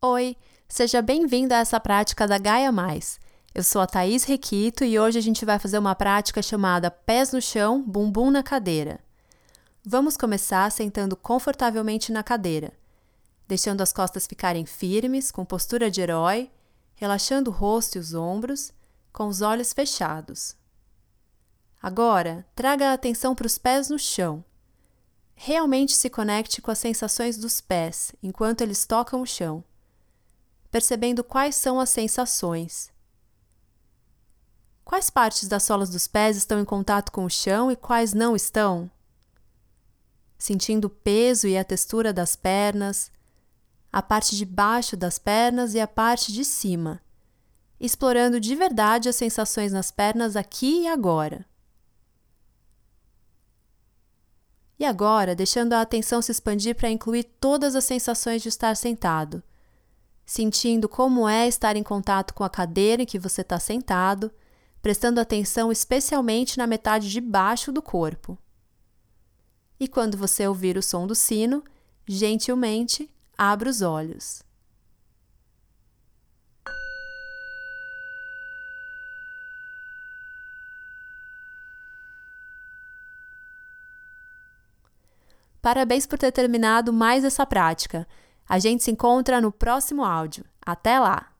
Oi, seja bem-vindo a essa prática da Gaia Mais. Eu sou a Thaís Requito e hoje a gente vai fazer uma prática chamada Pés no chão, bumbum na cadeira. Vamos começar sentando confortavelmente na cadeira, deixando as costas ficarem firmes, com postura de herói, relaxando o rosto e os ombros, com os olhos fechados. Agora, traga a atenção para os pés no chão. Realmente se conecte com as sensações dos pés enquanto eles tocam o chão percebendo quais são as sensações. Quais partes das solas dos pés estão em contato com o chão e quais não estão? Sentindo o peso e a textura das pernas, a parte de baixo das pernas e a parte de cima, explorando de verdade as sensações nas pernas aqui e agora. E agora, deixando a atenção se expandir para incluir todas as sensações de estar sentado sentindo como é estar em contato com a cadeira em que você está sentado, prestando atenção especialmente na metade de baixo do corpo. E quando você ouvir o som do sino, gentilmente abra os olhos. Parabéns por ter terminado mais essa prática. A gente se encontra no próximo áudio. Até lá!